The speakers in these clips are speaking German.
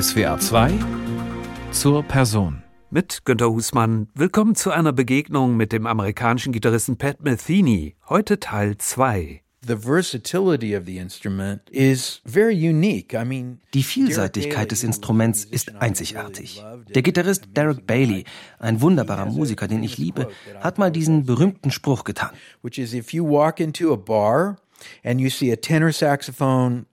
SWA 2 zur Person. Mit Günter Husmann. Willkommen zu einer Begegnung mit dem amerikanischen Gitarristen Pat Metheny. Heute Teil 2. Die Vielseitigkeit des Instruments ist einzigartig. Der Gitarrist Derek Bailey, ein wunderbarer Musiker, den ich liebe, hat mal diesen berühmten Spruch getan. Which is if you walk into a bar and you see a tenor saxophone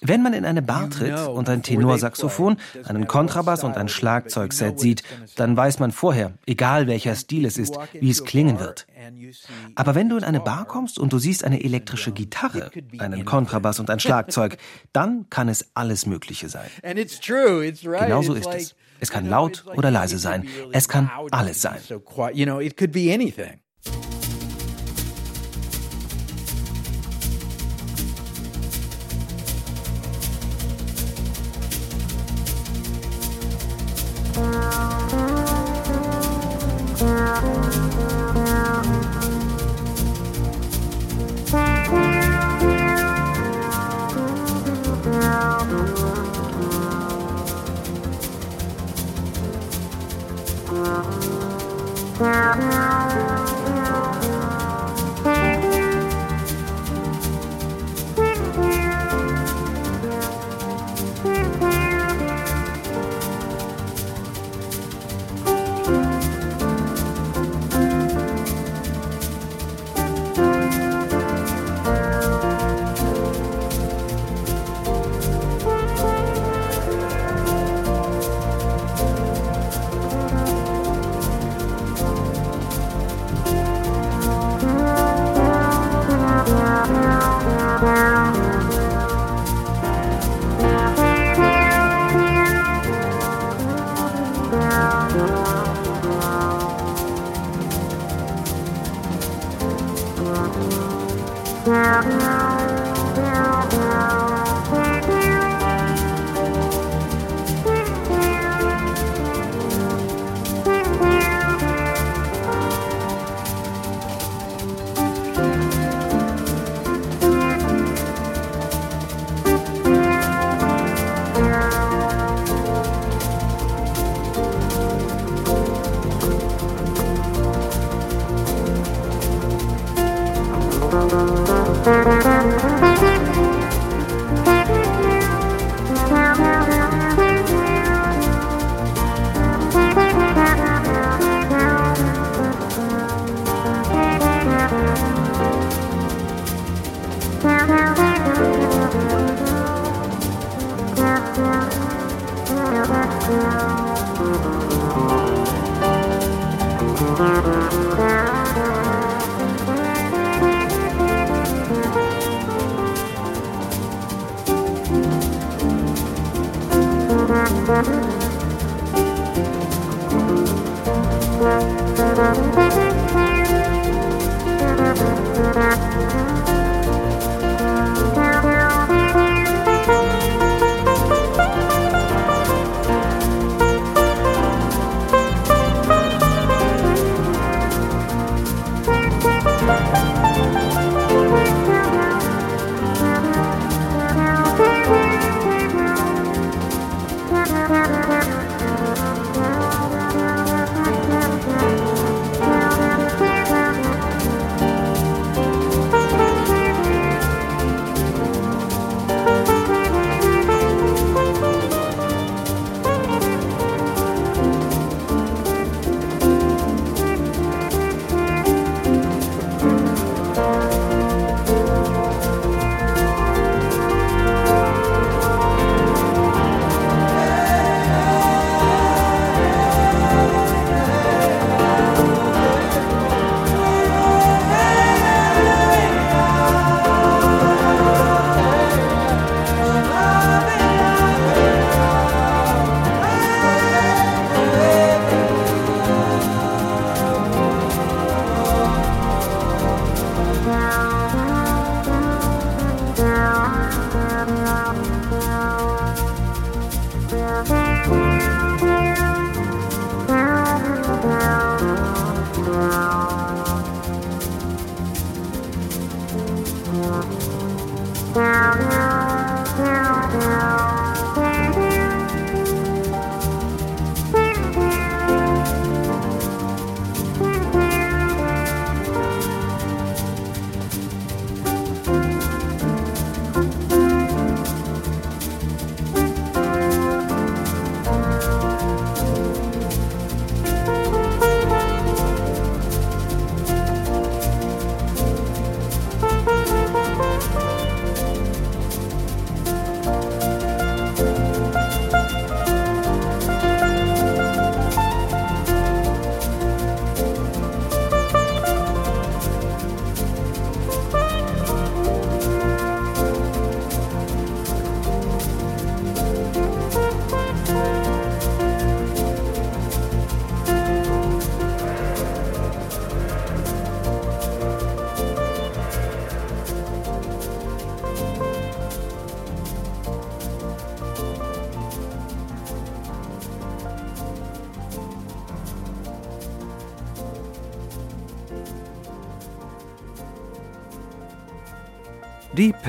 wenn man in eine Bar tritt und ein Tenorsaxophon, einen Kontrabass und ein Schlagzeugset sieht, dann weiß man vorher, egal welcher Stil es ist, wie es klingen wird. Aber wenn du in eine Bar kommst und du siehst eine elektrische Gitarre, einen Kontrabass und ein Schlagzeug, dann kann es alles Mögliche sein. Genauso ist es. Es kann laut oder leise sein. Es kann alles sein. Yeah.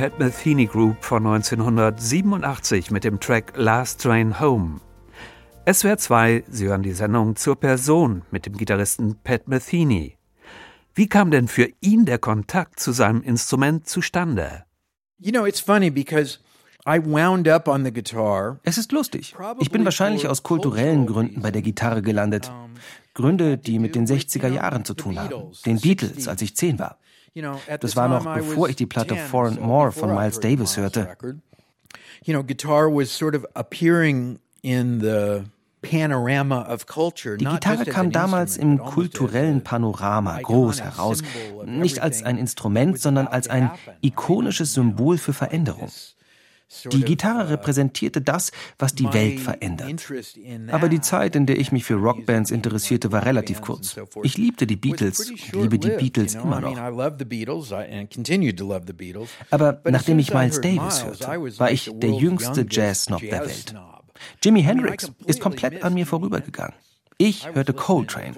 Pat Metheny Group von 1987 mit dem Track Last Train Home. SWR 2, Sie hören die Sendung zur Person mit dem Gitarristen Pat Metheny. Wie kam denn für ihn der Kontakt zu seinem Instrument zustande? You know, it's funny because es ist lustig. Ich bin wahrscheinlich aus kulturellen Gründen bei der Gitarre gelandet. Gründe, die mit den 60er Jahren zu tun haben. Den Beatles, als ich zehn war. Das war noch bevor ich die Platte Four and More von Miles Davis hörte. Die Gitarre kam damals im kulturellen Panorama groß heraus, nicht als ein Instrument, sondern als ein ikonisches Symbol für Veränderung. Die Gitarre repräsentierte das, was die Welt verändert. Aber die Zeit, in der ich mich für Rockbands interessierte, war relativ kurz. Ich liebte die Beatles und liebe die Beatles immer noch. Aber nachdem ich Miles Davis hörte, war ich der jüngste Jazz-Snob der Welt. Jimi Hendrix ist komplett an mir vorübergegangen. Ich hörte Coltrane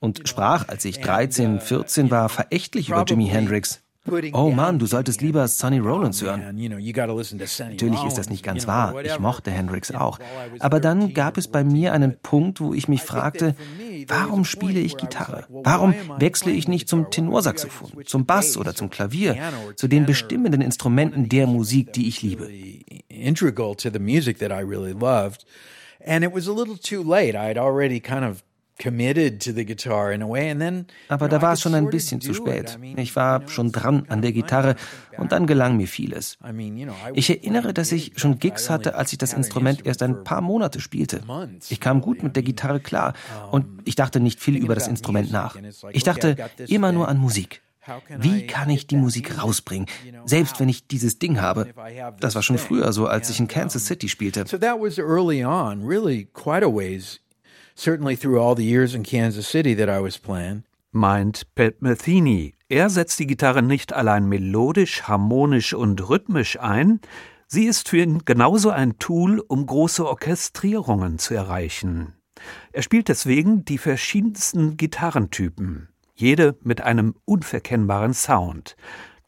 und sprach, als ich 13, 14 war, verächtlich über Jimi Hendrix. Oh Mann, du solltest lieber Sonny Rollins hören. Natürlich ist das nicht ganz wahr. Ich mochte Hendrix auch. Aber dann gab es bei mir einen Punkt, wo ich mich fragte, warum spiele ich Gitarre? Warum wechsle ich nicht zum Tenorsaxophon, zum Bass oder zum Klavier, zu den bestimmenden Instrumenten der Musik, die ich liebe? And it was a little too late. I had already kind of aber da war es schon ein bisschen zu spät. Ich war schon dran an der Gitarre und dann gelang mir vieles. Ich erinnere, dass ich schon Gigs hatte, als ich das Instrument erst ein paar Monate spielte. Ich kam gut mit der Gitarre klar und ich dachte nicht viel über das Instrument nach. Ich dachte immer nur an Musik. Wie kann ich die Musik rausbringen, selbst wenn ich dieses Ding habe? Das war schon früher so, als ich in Kansas City spielte. So that was early on, really quite a ways certainly through all the years in Kansas City that I was playing. Meint Pat Metheny. Er setzt die Gitarre nicht allein melodisch, harmonisch und rhythmisch ein, sie ist für ihn genauso ein Tool, um große Orchestrierungen zu erreichen. Er spielt deswegen die verschiedensten Gitarrentypen, jede mit einem unverkennbaren Sound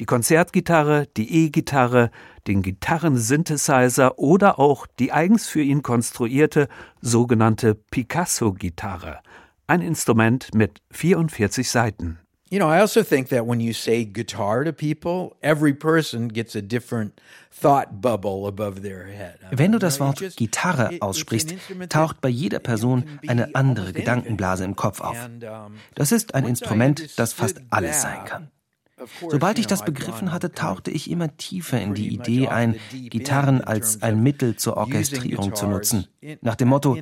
die Konzertgitarre, die E-Gitarre, den Gitarrensynthesizer oder auch die eigens für ihn konstruierte sogenannte Picasso-Gitarre, ein Instrument mit 44 Saiten. You know, I also think that when you say guitar to people, every person gets a different thought bubble above their head. Wenn du das Wort Gitarre aussprichst, taucht bei jeder Person eine andere Gedankenblase im Kopf auf. Das ist ein Instrument, das fast alles sein kann. Sobald ich das begriffen hatte, tauchte ich immer tiefer in die Idee ein, Gitarren als ein Mittel zur Orchestrierung zu nutzen. Nach dem Motto,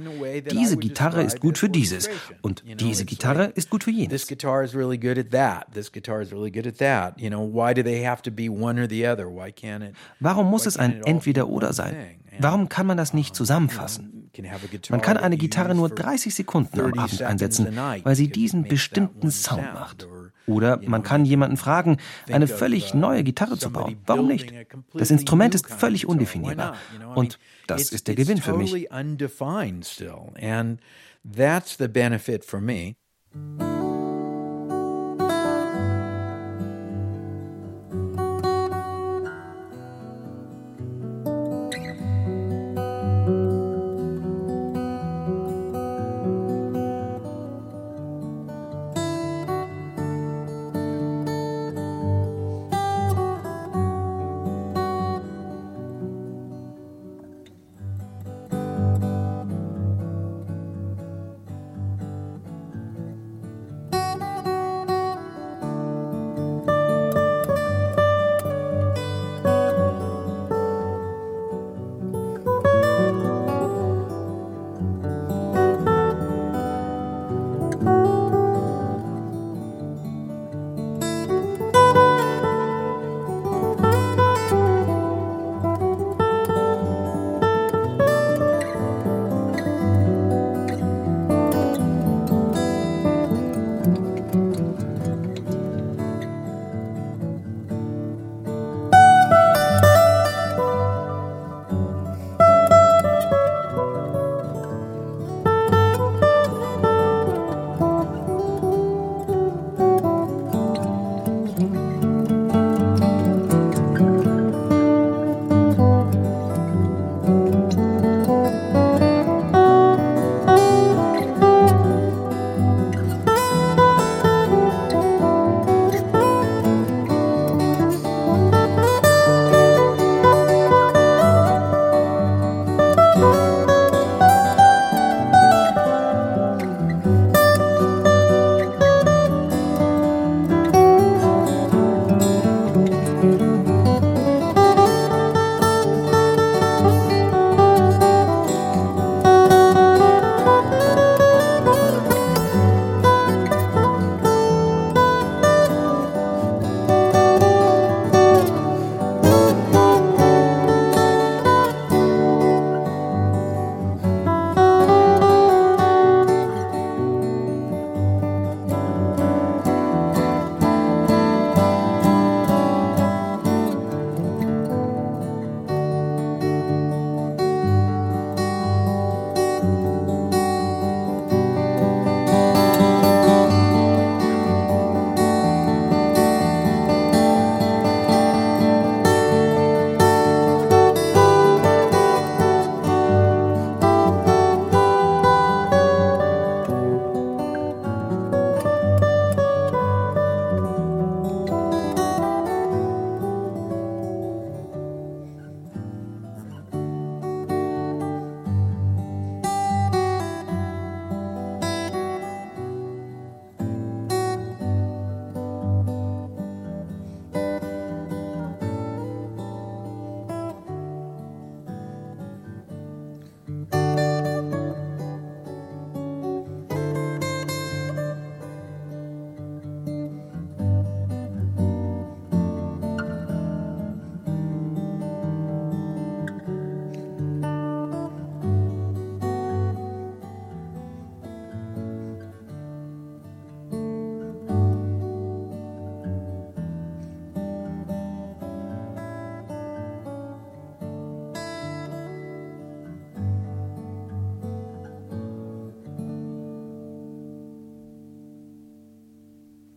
diese Gitarre ist gut für dieses und diese Gitarre ist gut für jenes. Warum muss es ein Entweder-Oder sein? Warum kann man das nicht zusammenfassen? Man kann eine Gitarre nur 30 Sekunden am Abend einsetzen, weil sie diesen bestimmten Sound macht. Oder man kann jemanden fragen, eine völlig neue Gitarre zu bauen. Warum nicht? Das Instrument ist völlig undefinierbar. Und das ist der Gewinn für mich.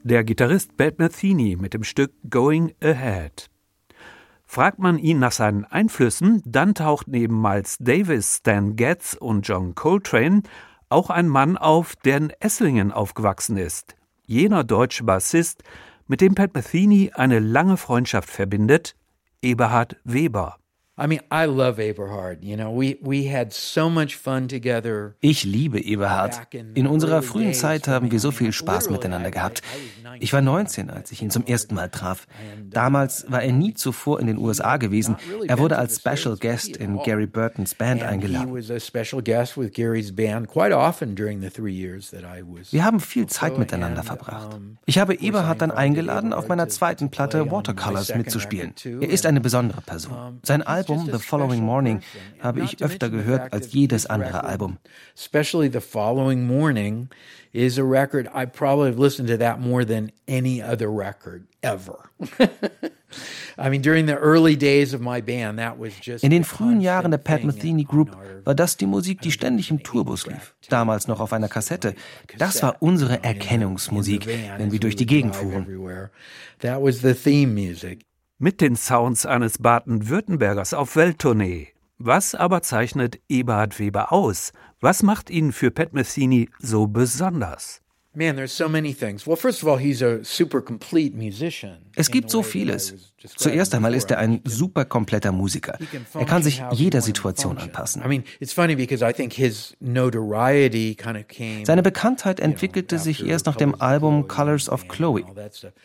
Der Gitarrist Pat Metheny mit dem Stück Going Ahead. Fragt man ihn nach seinen Einflüssen, dann taucht neben Miles Davis, Stan Getz und John Coltrane auch ein Mann auf, der in Esslingen aufgewachsen ist. Jener deutsche Bassist, mit dem Pat Metheny eine lange Freundschaft verbindet, Eberhard Weber. I mean, I love Eberhard. You know, we we had so much fun together. Ich liebe Eberhard. In unserer frühen Zeit haben wir so viel Spaß miteinander gehabt. Ich war 19, als ich ihn zum ersten Mal traf. Damals war er nie zuvor in den USA gewesen. Er wurde als Special Guest in Gary Burtons Band eingeladen. Wir haben viel Zeit miteinander verbracht. Ich habe Eberhard dann eingeladen, auf meiner zweiten Platte Watercolors mitzuspielen. Er ist eine besondere Person. Sein Album Album The Following Morning habe ich öfter gehört als jedes andere Album. Especially The Following Morning is a record I probably have listened to that more than any other record ever. In den frühen Jahren der Pat Metheny Group war das die Musik, die ständig im Tourbus lief. Damals noch auf einer Kassette. Das war unsere Erkennungsmusik, wenn wir durch die Gegend fuhren. That was the theme music mit den Sounds eines Baden-Württembergers auf Welttournee. Was aber zeichnet Eberhard Weber aus? Was macht ihn für Pat Metheny so besonders? Es gibt so vieles. Zuerst einmal ist er ein super kompletter Musiker. Er kann sich jeder Situation anpassen. Seine Bekanntheit entwickelte sich erst nach dem Album Colors of Chloe.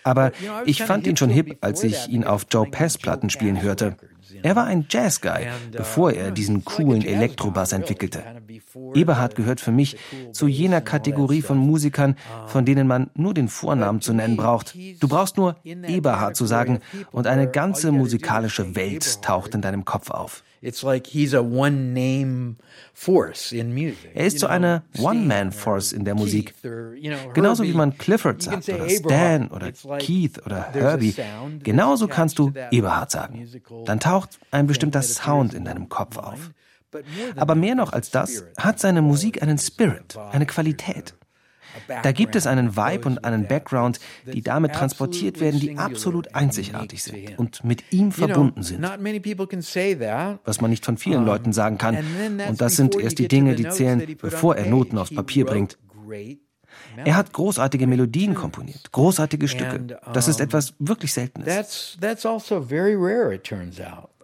Aber ich fand ihn schon hip, als ich ihn auf Joe Pass Platten spielen hörte. Er war ein Jazz-Guy, bevor er diesen coolen Elektrobass entwickelte. Eberhard gehört für mich zu jener Kategorie von Musikern, von denen man nur den Vornamen zu nennen braucht. Du brauchst nur Eberhard zu sagen und eine ganze musikalische Welt taucht in deinem Kopf auf. Er ist so eine One-Man-Force in der Musik. Genauso wie man Clifford sagt oder Stan oder Keith oder Herbie. Genauso kannst du Eberhard sagen. Dann taucht ein bestimmter Sound in deinem Kopf auf. Aber mehr noch als das hat seine Musik einen Spirit, eine Qualität. Da gibt es einen Vibe und einen Background, die damit transportiert werden, die absolut einzigartig sind und mit ihm verbunden sind. Was man nicht von vielen Leuten sagen kann. Und das sind erst die Dinge, die zählen, bevor er Noten aufs Papier bringt. Er hat großartige Melodien komponiert, großartige Stücke. Das ist etwas wirklich Seltenes.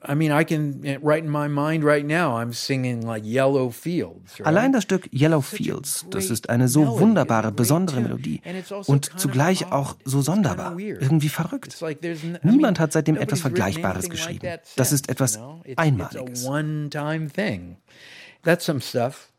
I mean, I can right in my mind right now, I'm singing like Yellow Fields. Right? Allein das Stück Yellow Fields, das ist eine so wunderbare, besondere Melodie also und zugleich auch so sonderbar, irgendwie verrückt. Niemand hat seitdem etwas Vergleichbares geschrieben. Das ist etwas Einmaliges. That's some stuff.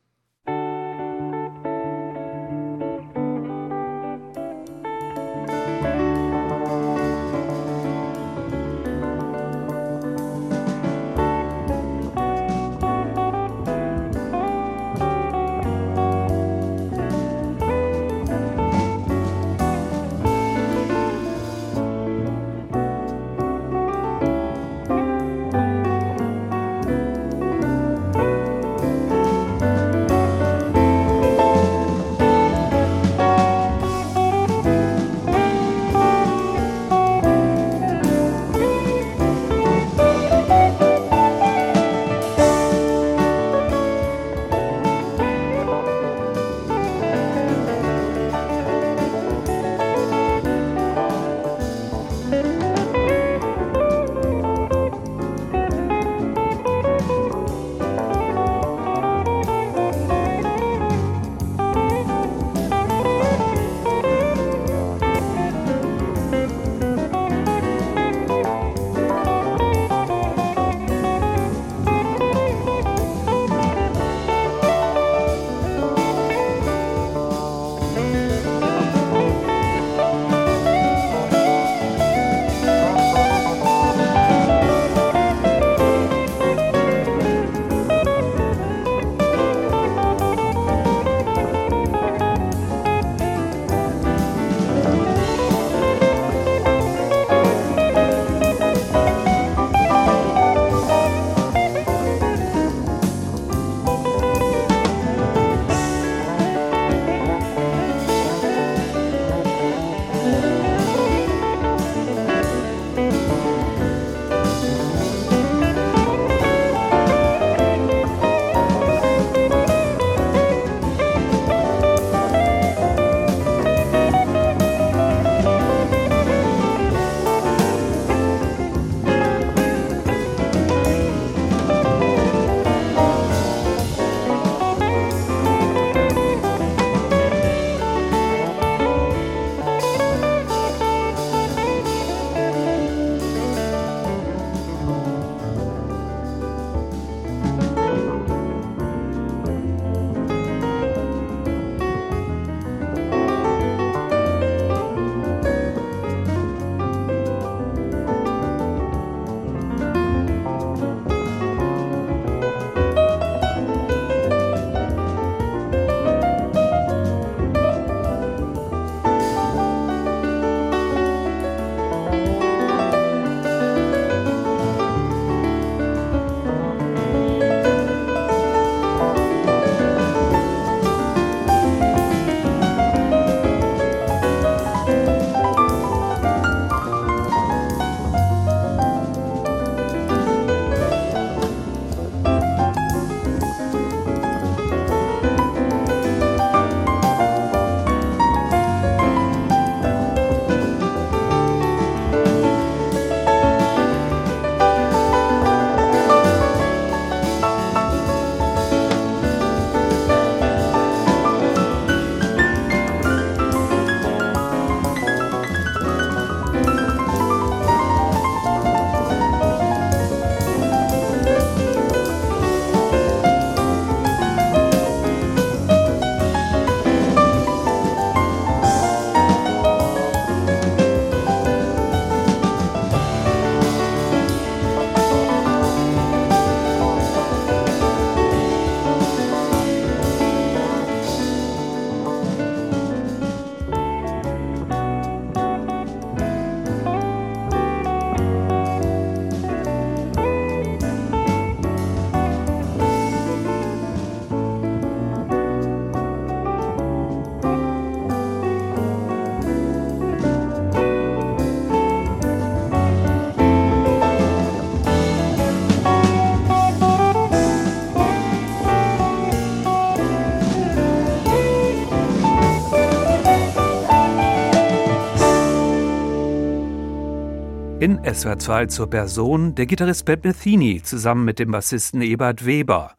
SWR 2 zur Person der Gitarrist Pat Metheny zusammen mit dem Bassisten Ebert Weber.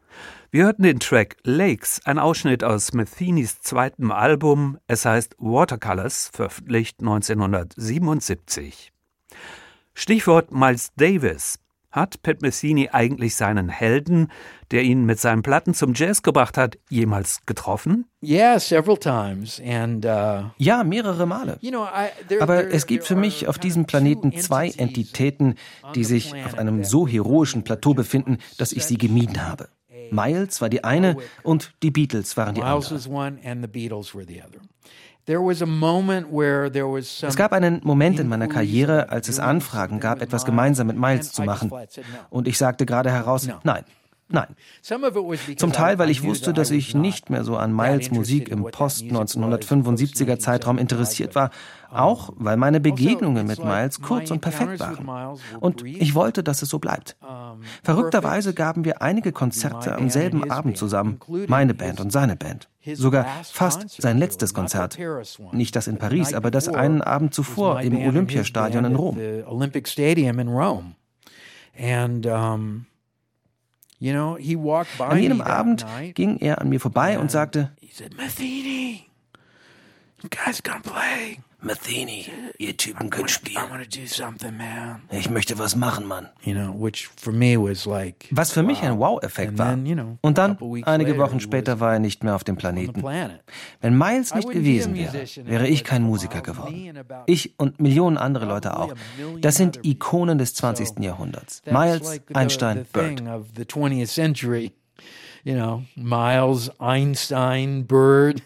Wir hörten den Track Lakes, ein Ausschnitt aus Methenys zweitem Album, es heißt Watercolors, veröffentlicht 1977. Stichwort Miles Davis. Hat Pat Messini eigentlich seinen Helden, der ihn mit seinen Platten zum Jazz gebracht hat, jemals getroffen? Yeah, several times. And, uh, ja, mehrere Male. Aber es gibt für mich auf diesem Planeten zwei Entitäten, die sich auf einem so heroischen Plateau befinden, dass ich sie gemieden habe. Miles war die eine und die Beatles waren die andere. Es gab einen Moment in meiner Karriere, als es Anfragen gab, etwas gemeinsam mit Miles zu machen. Und ich sagte gerade heraus, nein. Nein. Zum Teil, weil ich wusste, dass ich nicht mehr so an Miles Musik im Post-1975er Zeitraum interessiert war, auch weil meine Begegnungen mit Miles kurz und perfekt waren. Und ich wollte, dass es so bleibt. Verrückterweise gaben wir einige Konzerte am selben Abend zusammen, meine Band und seine Band. Sogar fast sein letztes Konzert. Nicht das in Paris, aber das einen Abend zuvor im Olympiastadion in Rom. An jenem Abend ging er an mir vorbei und sagte, Matheny, ihr Typen könnt spielen. Ich möchte was machen, Mann. Was für mich ein Wow-Effekt war. Und dann, einige Wochen später, war er nicht mehr auf dem Planeten. Wenn Miles nicht gewesen wäre, wäre ich kein Musiker geworden. Ich und Millionen andere Leute auch. Das sind Ikonen des 20. Jahrhunderts. Miles, Einstein, Bird. You know, Miles, Einstein, Bird.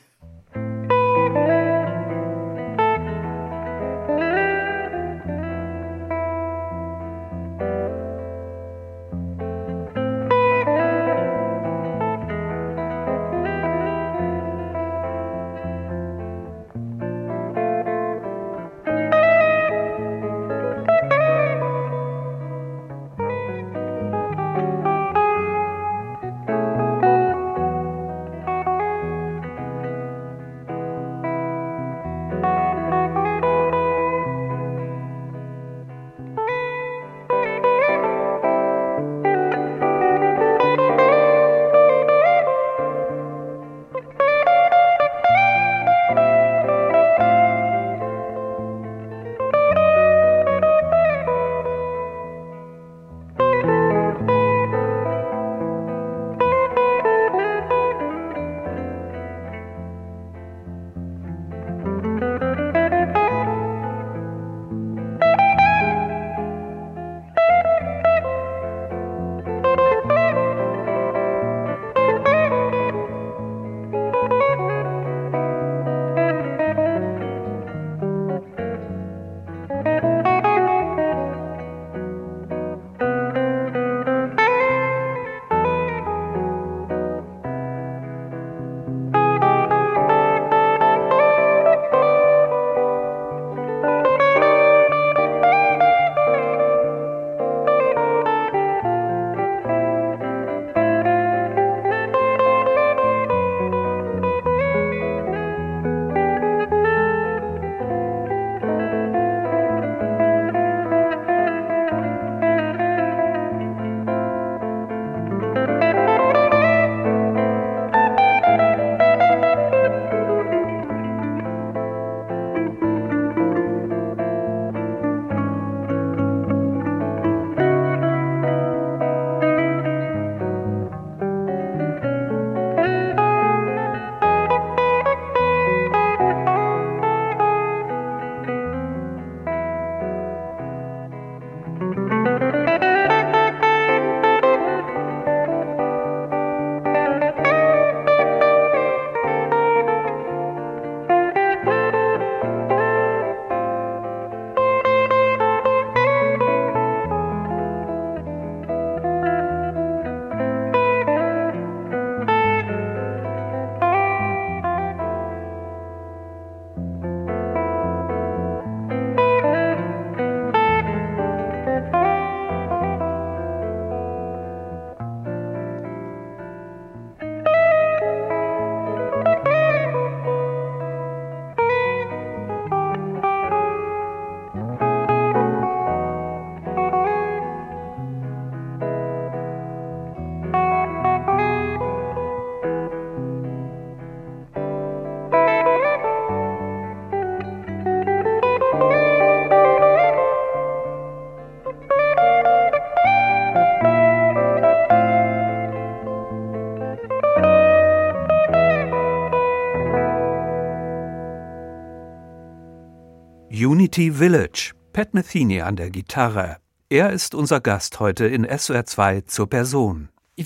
City Village. Pat Metheny an der Gitarre. Er ist unser Gast heute in SWR 2 zur Person. Wenn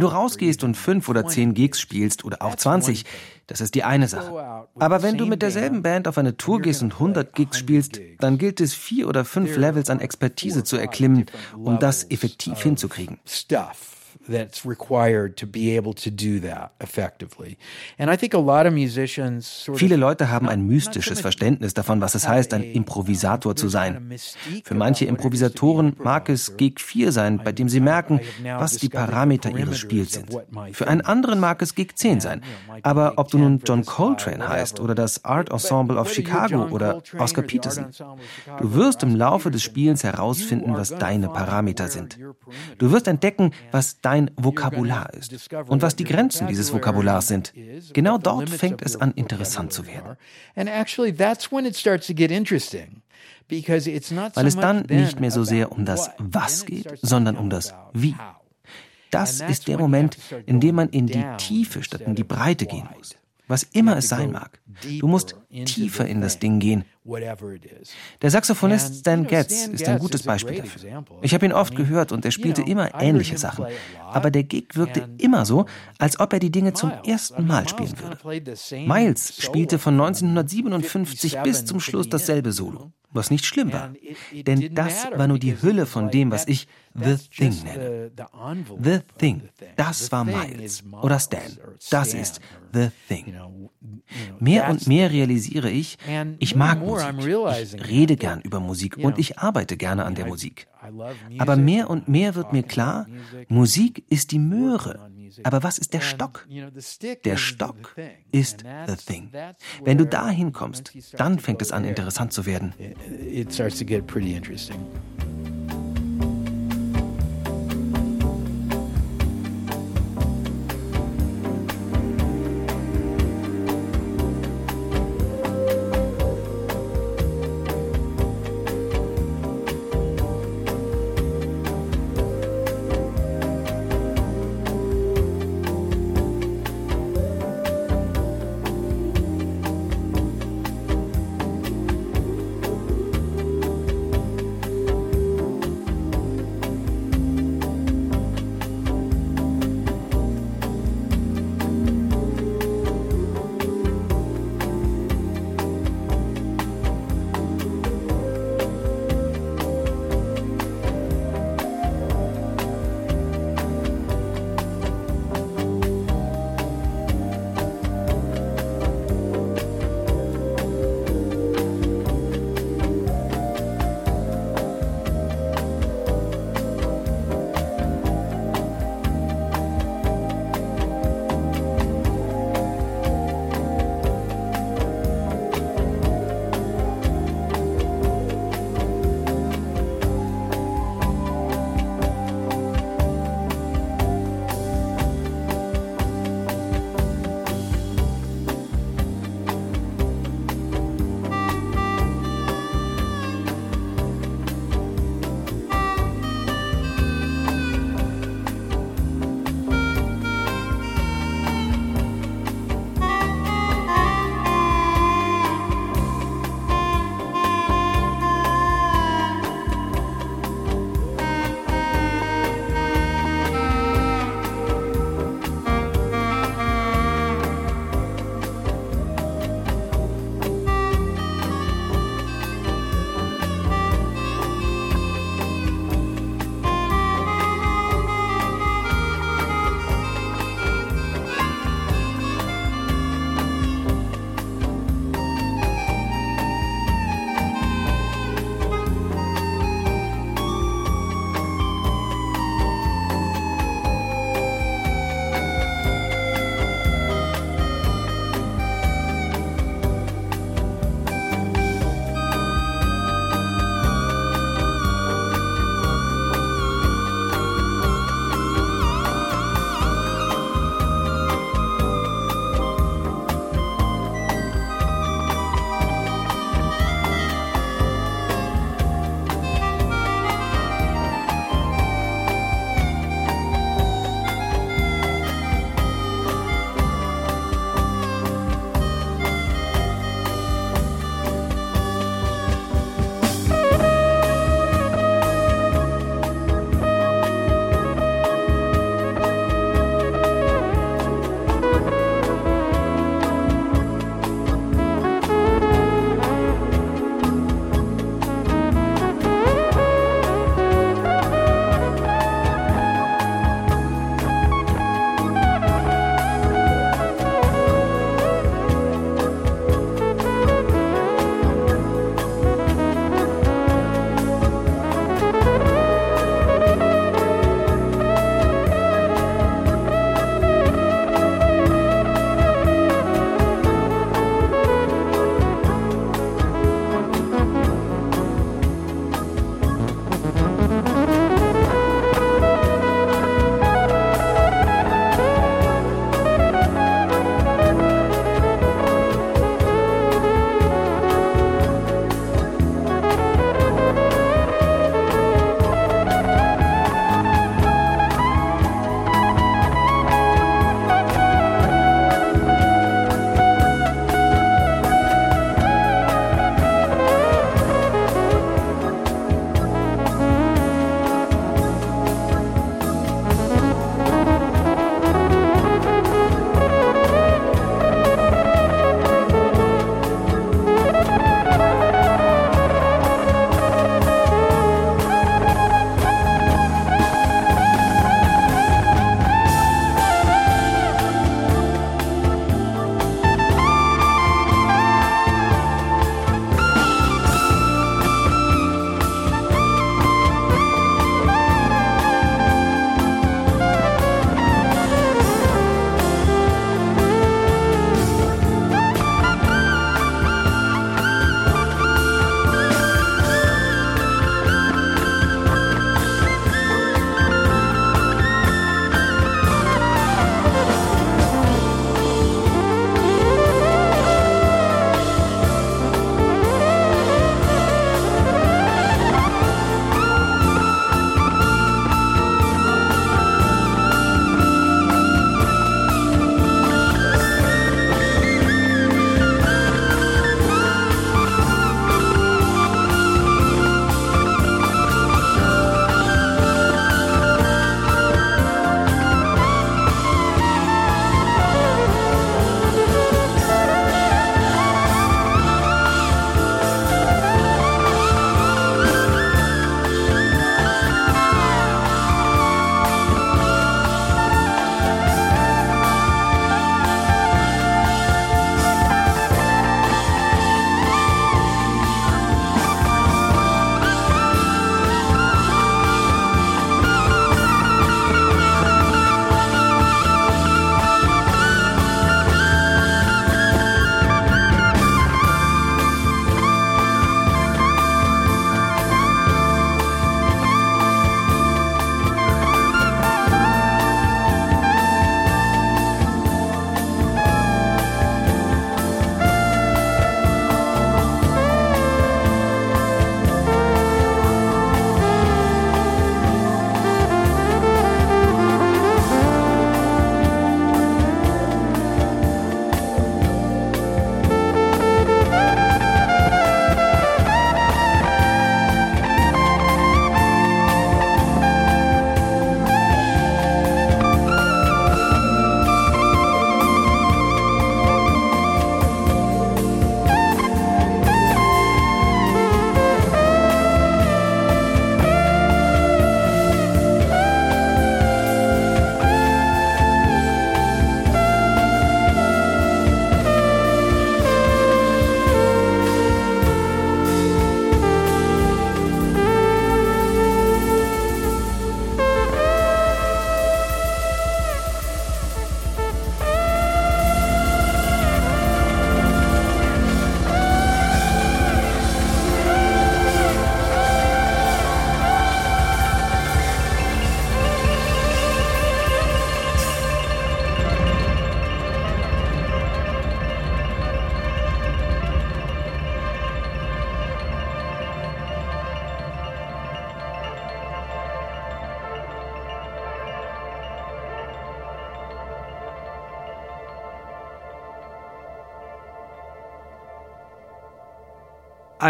du rausgehst und fünf oder zehn Gigs spielst oder auch 20, das ist die eine Sache. Aber wenn du mit derselben Band auf eine Tour gehst und 100 Gigs spielst, dann gilt es vier oder fünf Levels an Expertise zu erklimmen, um das effektiv hinzukriegen that's required to be able to do that effectively. And I think a lot of musicians sort Viele Leute haben ein mystisches Verständnis davon, was es heißt, ein Improvisator zu sein. Für manche Improvisatoren mag es Gig 4 sein, bei dem sie merken, was die Parameter ihres Spiels sind. Für einen anderen mag es Gig 10 sein. Aber ob du nun John Coltrane heißt oder das Art Ensemble of Chicago oder Oscar Peterson, du wirst im Laufe des Spielens herausfinden, was deine Parameter sind. Du wirst entdecken, was dein Vokabular ist und was die Grenzen dieses Vokabulars sind. Genau dort fängt es an, interessant zu werden. Weil es dann nicht mehr so sehr um das Was geht, sondern um das Wie. Das ist der Moment, in dem man in die Tiefe statt in die Breite gehen muss was immer es sein mag. Du musst tiefer in das Ding gehen. Der Saxophonist Stan Getz ist ein gutes Beispiel dafür. Ich habe ihn oft gehört und er spielte immer ähnliche Sachen. Aber der Gig wirkte immer so, als ob er die Dinge zum ersten Mal spielen würde. Miles spielte von 1957 bis zum Schluss dasselbe Solo was nicht schlimm war. Denn das war nur die Hülle von dem, was ich The Thing nenne. The Thing, das war Miles oder Stan. Das ist The Thing. Mehr und mehr realisiere ich, ich mag Musik. Ich rede gern über Musik und ich arbeite gerne an der Musik. Aber mehr und mehr wird mir klar, Musik ist die Möhre. Aber was ist der Stock? Der Stock ist the thing. Wenn du dahin kommst, dann fängt es an, interessant zu werden. It starts to get pretty interesting.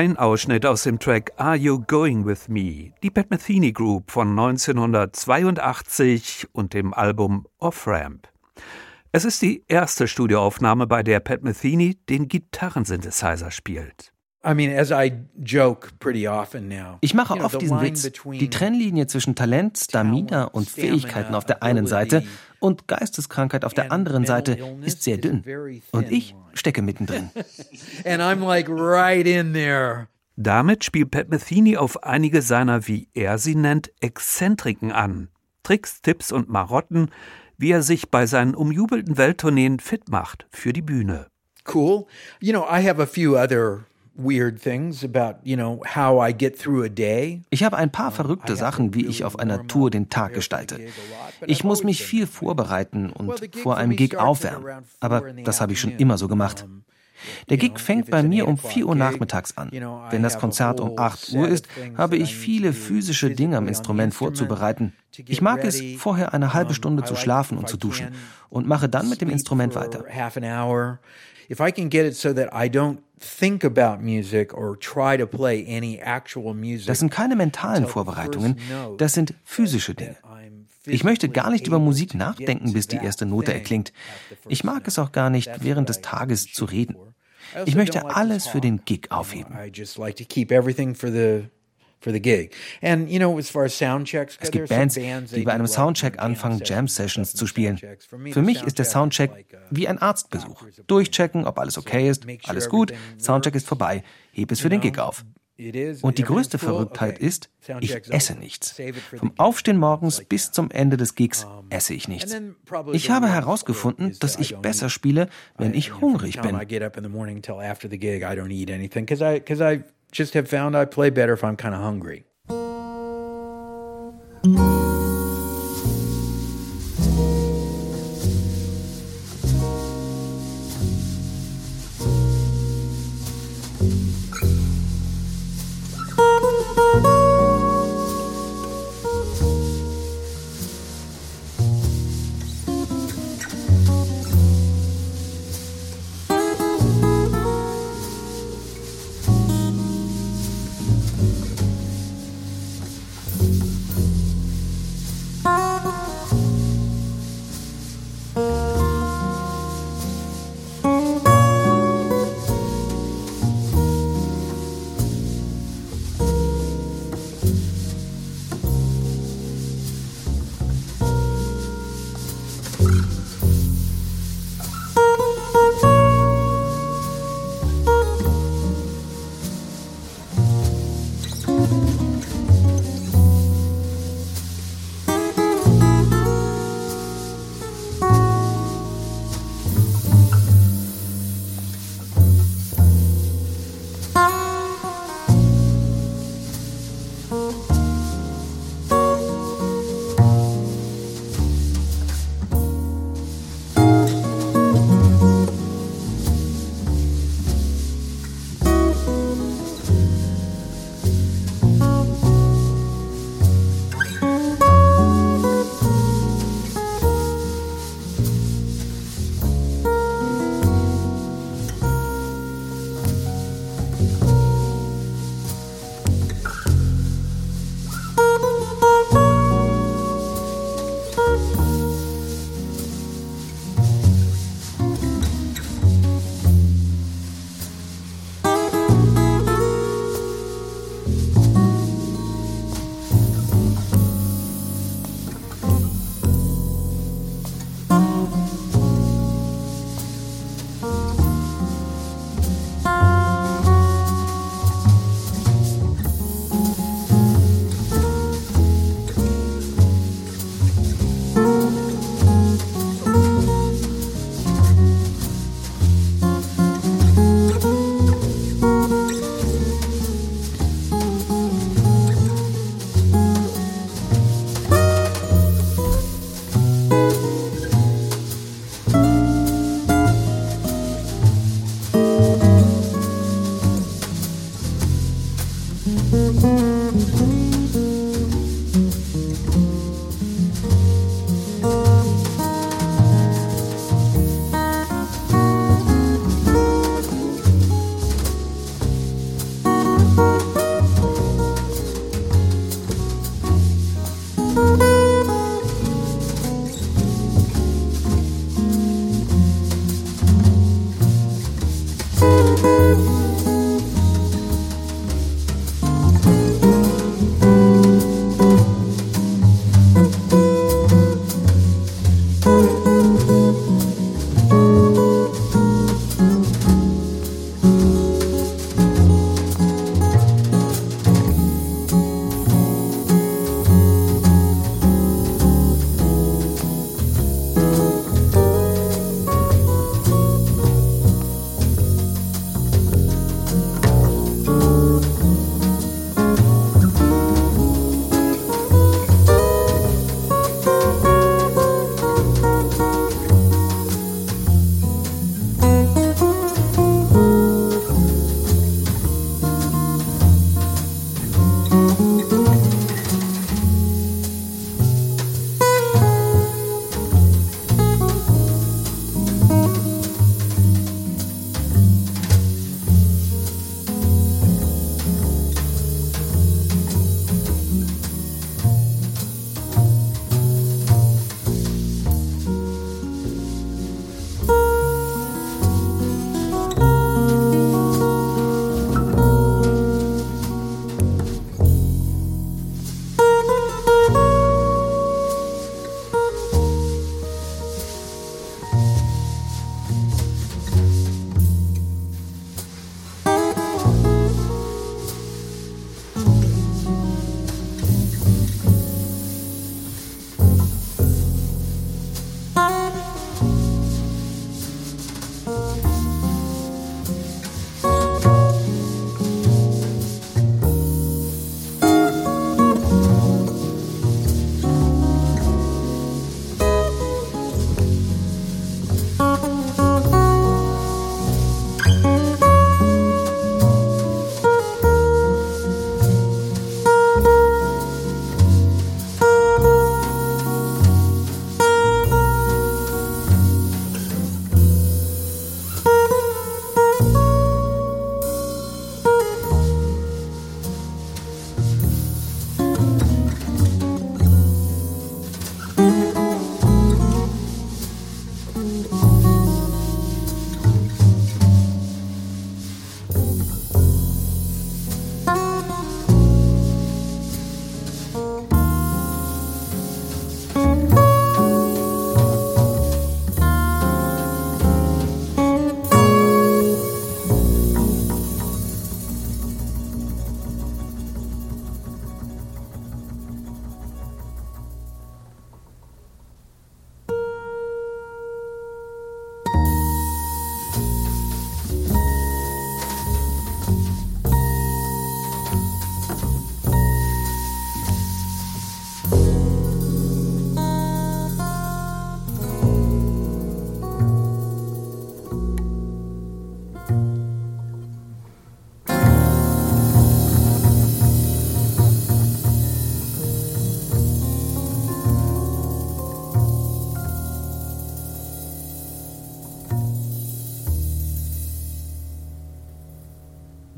Ein Ausschnitt aus dem Track Are You Going With Me? Die Pat Metheny Group von 1982 und dem Album Off-Ramp. Es ist die erste Studioaufnahme, bei der Pat Metheny den Gitarrensynthesizer spielt. Ich mache oft diesen Witz. Die Trennlinie zwischen Talent, Stamina und Fähigkeiten auf der einen Seite und Geisteskrankheit auf der anderen Seite ist sehr dünn. Und ich stecke mittendrin. Damit spielt Pat Metheny auf einige seiner, wie er sie nennt, Exzentriken an. Tricks, Tipps und Marotten, wie er sich bei seinen umjubelten Welttourneen fit macht für die Bühne. Cool. You know, I have a few other ich habe ein paar verrückte Sachen, wie ich auf einer Tour den Tag gestalte. Ich muss mich viel vorbereiten und vor einem Gig aufwärmen, aber das habe ich schon immer so gemacht. Der Gig fängt bei mir um 4 Uhr nachmittags an. Wenn das Konzert um 8 Uhr ist, habe ich viele physische Dinge am Instrument vorzubereiten. Ich mag es, vorher eine halbe Stunde zu schlafen und zu duschen und mache dann mit dem Instrument weiter. If I can get it so that I don't think about music or try to play any actual music. Das sind keine mentalen Vorbereitungen, das sind physische Dinge. Ich möchte gar nicht über Musik nachdenken, bis die erste Note erklingt. Ich mag es auch gar nicht, während des Tages zu reden. Ich möchte alles für den Gig aufheben. Es gibt Bands, die bei einem Soundcheck anfangen, Jam-Sessions zu spielen. Für mich ist der Soundcheck uh, wie ein Arztbesuch. Durchchecken, ob alles okay ist, alles gut, Soundcheck ist vorbei, heb es für den Gig auf. Und die größte Verrücktheit ist, ich esse nichts. Vom Aufstehen morgens bis zum Ende des Gigs esse ich nichts. Ich habe herausgefunden, dass ich besser spiele, wenn ich hungrig bin just have found I play better if I'm kind of hungry.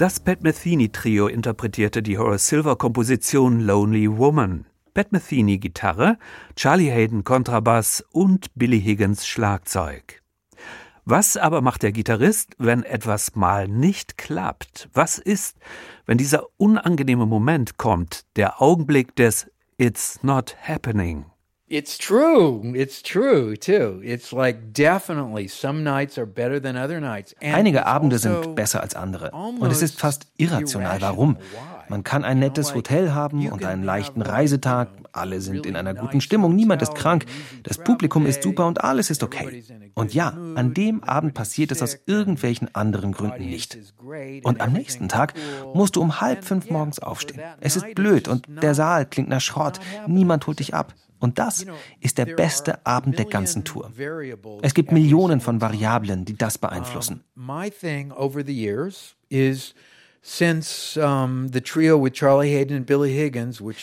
Das Pat Metheny Trio interpretierte die Horace Silver Komposition Lonely Woman. Pat Metheny Gitarre, Charlie Hayden Kontrabass und Billy Higgins Schlagzeug. Was aber macht der Gitarrist, wenn etwas mal nicht klappt? Was ist, wenn dieser unangenehme Moment kommt, der Augenblick des It's not happening? It's true. It's true too. It's like definitely some nights are better than other nights. Einige Abende sind also besser als andere. Und es ist fast irrational. Warum? Man kann ein nettes Hotel haben und einen leichten Reisetag. Alle sind in einer guten Stimmung. Niemand ist krank. Das Publikum ist super und alles ist okay. Und ja, an dem Abend passiert es aus irgendwelchen anderen Gründen nicht. Und am nächsten Tag musst du um halb fünf morgens aufstehen. Es ist blöd und der Saal klingt nach Schrott. Niemand holt dich ab. Und das ist der beste Abend der ganzen Tour. Es gibt Millionen von Variablen, die das beeinflussen.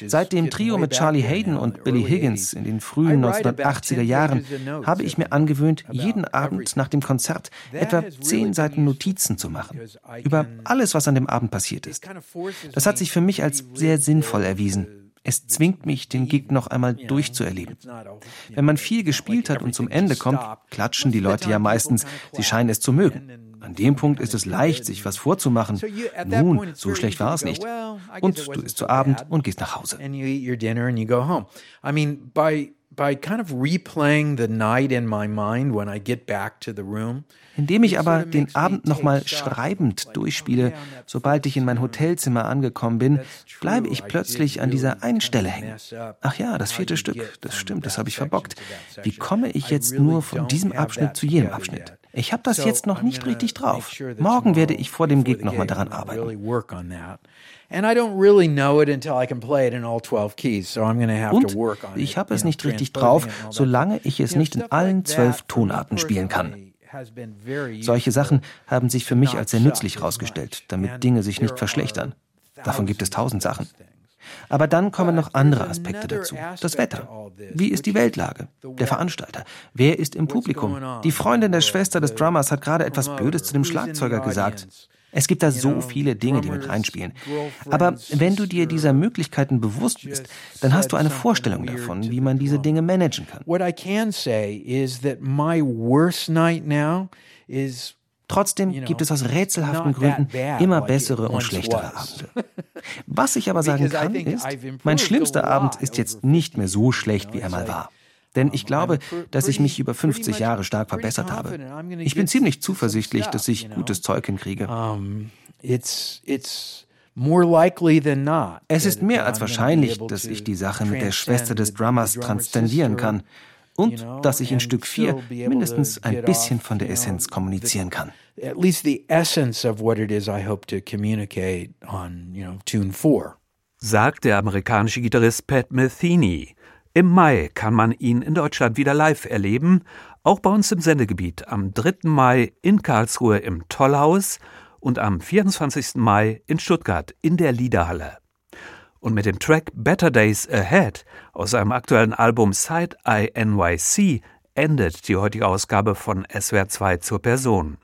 Seit dem Trio mit Charlie Hayden und Billy Higgins in den frühen 1980er Jahren habe ich mir angewöhnt, jeden Abend nach dem Konzert etwa zehn Seiten Notizen zu machen. Über alles, was an dem Abend passiert ist. Das hat sich für mich als sehr sinnvoll erwiesen. Es zwingt mich, den Gig noch einmal durchzuerleben. Wenn man viel gespielt hat und zum Ende kommt, klatschen die Leute ja meistens, sie scheinen es zu mögen. An dem Punkt ist es leicht, sich was vorzumachen. Nun, so schlecht war es nicht. Und du isst zu Abend und gehst nach Hause by kind of replaying the night in my mind when I get back to the room. Indem ich aber den Abend nochmal schreibend durchspiele, sobald ich in mein Hotelzimmer angekommen bin, bleibe ich plötzlich an dieser einen Stelle hängen. Ach ja, das vierte Stück, das stimmt, das habe ich verbockt. Wie komme ich jetzt nur von diesem Abschnitt zu jenem Abschnitt? Ich habe das jetzt noch nicht richtig drauf. Morgen werde ich vor dem Gig nochmal daran arbeiten. And I don't really know it until I can play it in all 12 keys, so I'm going to have to work on it. ich habe es nicht richtig drauf, solange ich es nicht in allen zwölf Tonarten spielen kann. Solche Sachen haben sich für mich als sehr nützlich herausgestellt, damit Dinge sich nicht verschlechtern. Davon gibt es tausend Sachen. Aber dann kommen noch andere Aspekte dazu. Das Wetter. Wie ist die Weltlage? Der Veranstalter. Wer ist im Publikum? Die Freundin der Schwester des Drummers hat gerade etwas Blödes zu dem Schlagzeuger gesagt. Es gibt da so viele Dinge, die mit reinspielen. Aber wenn du dir dieser Möglichkeiten bewusst bist, dann hast du eine Vorstellung davon, wie man diese Dinge managen kann. Trotzdem gibt es aus rätselhaften Gründen immer bessere und schlechtere Abende. Was ich aber sagen kann, ist, mein schlimmster Abend ist jetzt nicht mehr so schlecht, wie er mal war. Denn ich glaube, dass ich mich über 50 Jahre stark verbessert habe. Ich bin ziemlich zuversichtlich, dass ich gutes Zeug hinkriege. Es ist mehr als wahrscheinlich, dass ich die Sache mit der Schwester des Drummers transzendieren kann und dass ich in Stück 4 mindestens ein bisschen von der Essenz kommunizieren kann. At least the essence of what it is I hope to communicate on, you know, tune 4. Sagt der amerikanische Gitarrist Pat Metheny. Im Mai kann man ihn in Deutschland wieder live erleben, auch bei uns im Sendegebiet am 3. Mai in Karlsruhe im Tollhaus und am 24. Mai in Stuttgart in der Liederhalle. Und mit dem Track Better Days Ahead aus seinem aktuellen Album Side Eye NYC endet die heutige Ausgabe von SWR 2 zur Person.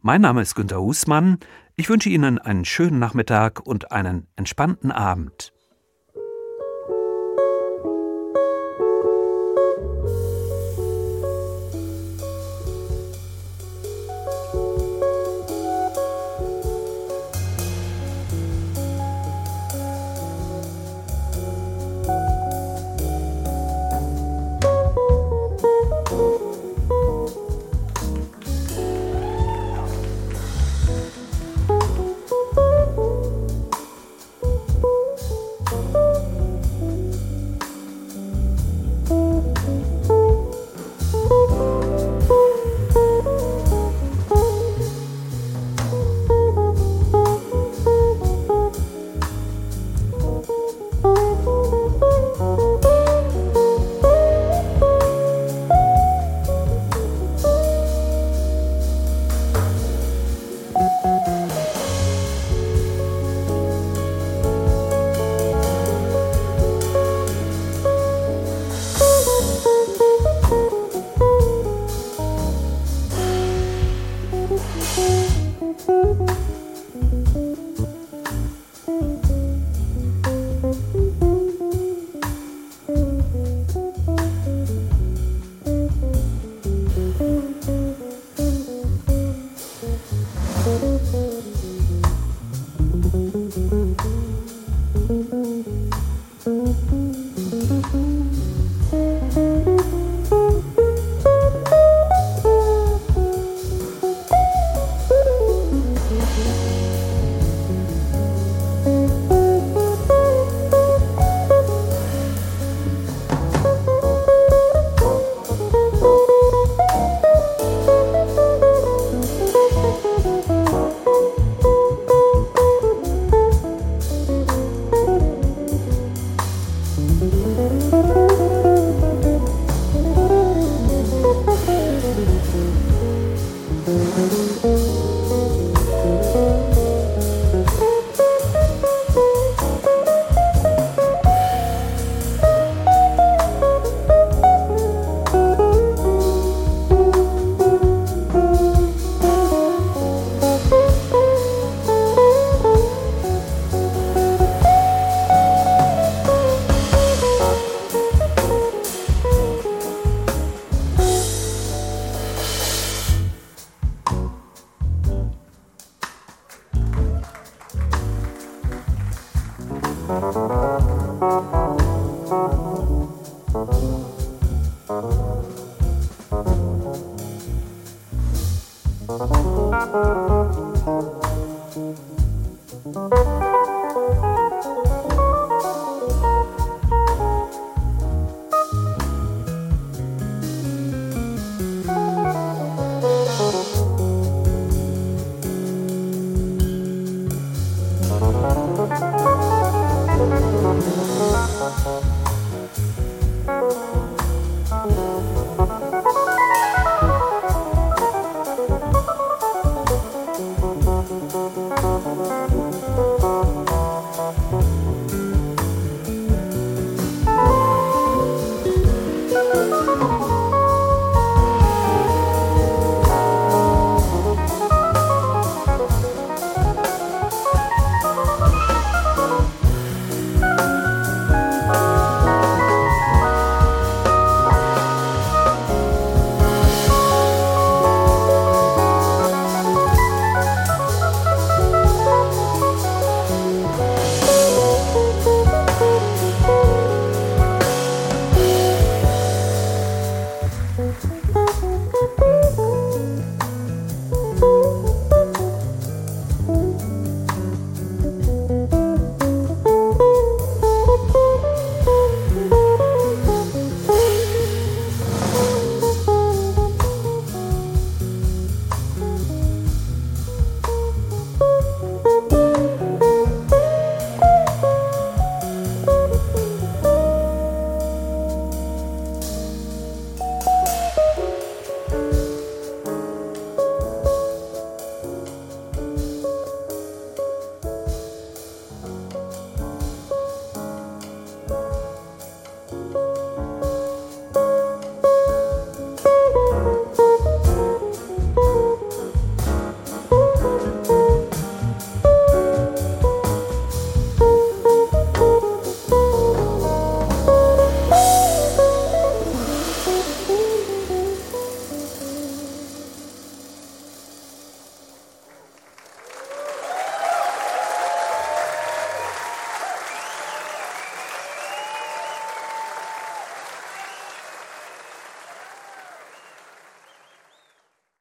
Mein Name ist Günter Husmann. Ich wünsche Ihnen einen schönen Nachmittag und einen entspannten Abend.